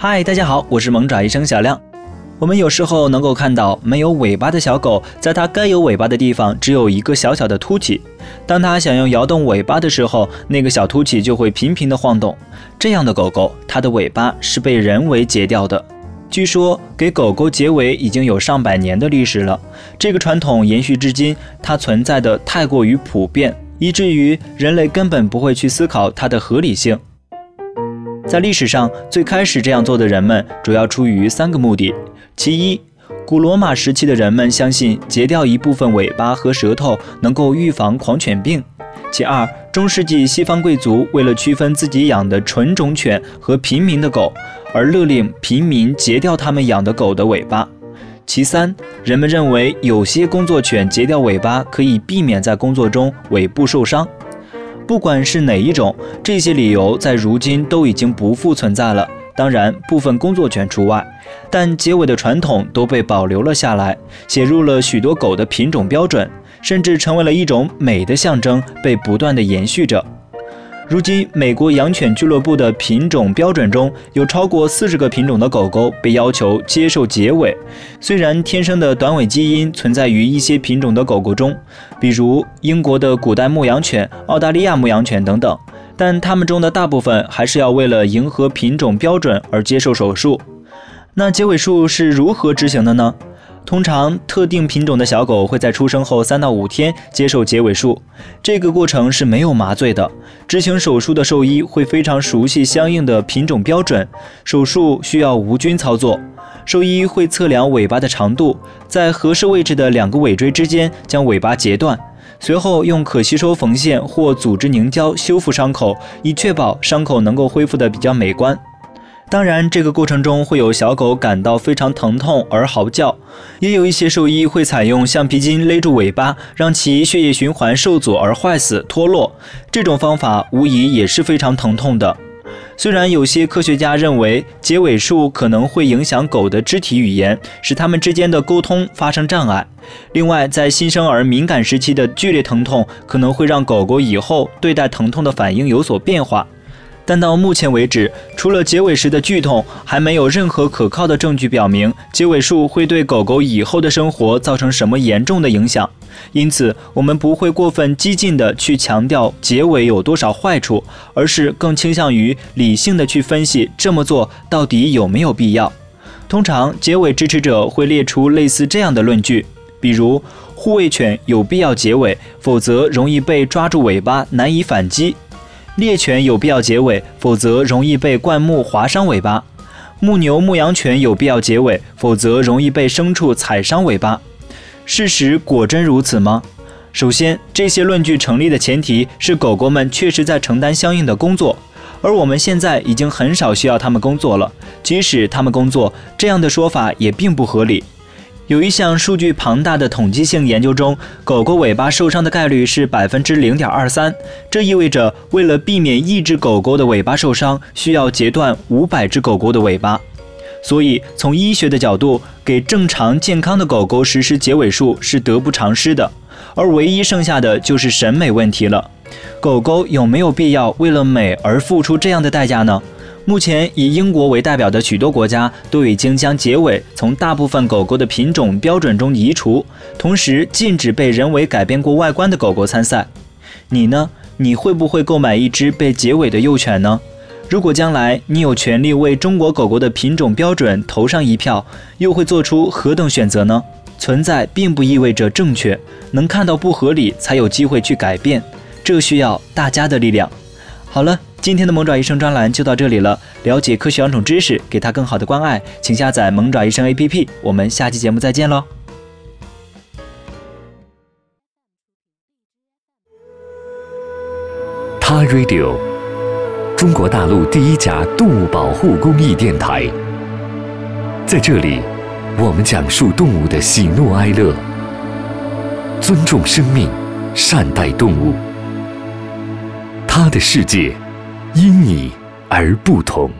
嗨，大家好，我是萌爪医生小亮。我们有时候能够看到没有尾巴的小狗，在它该有尾巴的地方只有一个小小的凸起。当它想要摇动尾巴的时候，那个小凸起就会频频的晃动。这样的狗狗，它的尾巴是被人为截掉的。据说给狗狗结尾已经有上百年的历史了，这个传统延续至今，它存在的太过于普遍，以至于人类根本不会去思考它的合理性。在历史上，最开始这样做的人们主要出于三个目的：其一，古罗马时期的人们相信截掉一部分尾巴和舌头能够预防狂犬病；其二，中世纪西方贵族为了区分自己养的纯种犬和平民的狗，而勒令平民截掉他们养的狗的尾巴；其三，人们认为有些工作犬截掉尾巴可以避免在工作中尾部受伤。不管是哪一种，这些理由在如今都已经不复存在了。当然，部分工作犬除外，但结尾的传统都被保留了下来，写入了许多狗的品种标准，甚至成为了一种美的象征，被不断的延续着。如今，美国养犬俱乐部的品种标准中有超过四十个品种的狗狗被要求接受结尾。虽然天生的短尾基因存在于一些品种的狗狗中，比如英国的古代牧羊犬、澳大利亚牧羊犬等等，但它们中的大部分还是要为了迎合品种标准而接受手术。那结尾术是如何执行的呢？通常，特定品种的小狗会在出生后三到五天接受结尾术，这个过程是没有麻醉的。执行手术的兽医会非常熟悉相应的品种标准，手术需要无菌操作。兽医会测量尾巴的长度，在合适位置的两个尾椎之间将尾巴截断，随后用可吸收缝线或组织凝胶修复伤口，以确保伤口能够恢复的比较美观。当然，这个过程中会有小狗感到非常疼痛而嚎叫，也有一些兽医会采用橡皮筋勒住尾巴，让其血液循环受阻而坏死脱落。这种方法无疑也是非常疼痛的。虽然有些科学家认为结尾术可能会影响狗的肢体语言，使它们之间的沟通发生障碍。另外，在新生儿敏感时期的剧烈疼痛可能会让狗狗以后对待疼痛的反应有所变化。但到目前为止，除了结尾时的剧痛，还没有任何可靠的证据表明结尾术会对狗狗以后的生活造成什么严重的影响。因此，我们不会过分激进的去强调结尾有多少坏处，而是更倾向于理性的去分析这么做到底有没有必要。通常，结尾支持者会列出类似这样的论据，比如护卫犬有必要结尾，否则容易被抓住尾巴，难以反击。猎犬有必要结尾，否则容易被灌木划伤尾巴；牧牛、牧羊犬有必要结尾，否则容易被牲畜踩伤尾巴。事实果真如此吗？首先，这些论据成立的前提是狗狗们确实在承担相应的工作，而我们现在已经很少需要它们工作了。即使它们工作，这样的说法也并不合理。有一项数据庞大的统计性研究中，狗狗尾巴受伤的概率是百分之零点二三。这意味着，为了避免一只狗狗的尾巴受伤，需要截断五百只狗狗的尾巴。所以，从医学的角度，给正常健康的狗狗实施结尾术是得不偿失的。而唯一剩下的就是审美问题了：狗狗有没有必要为了美而付出这样的代价呢？目前以英国为代表的许多国家都已经将结尾从大部分狗狗的品种标准中移除，同时禁止被人为改变过外观的狗狗参赛。你呢？你会不会购买一只被结尾的幼犬呢？如果将来你有权利为中国狗狗的品种标准投上一票，又会做出何等选择呢？存在并不意味着正确，能看到不合理才有机会去改变，这需要大家的力量。好了。今天的萌爪医生专栏就到这里了。了解科学养宠知识，给它更好的关爱，请下载萌爪医生 APP。我们下期节目再见喽！他 Radio，中国大陆第一家动物保护公益电台。在这里，我们讲述动物的喜怒哀乐，尊重生命，善待动物。他的世界因你而不同。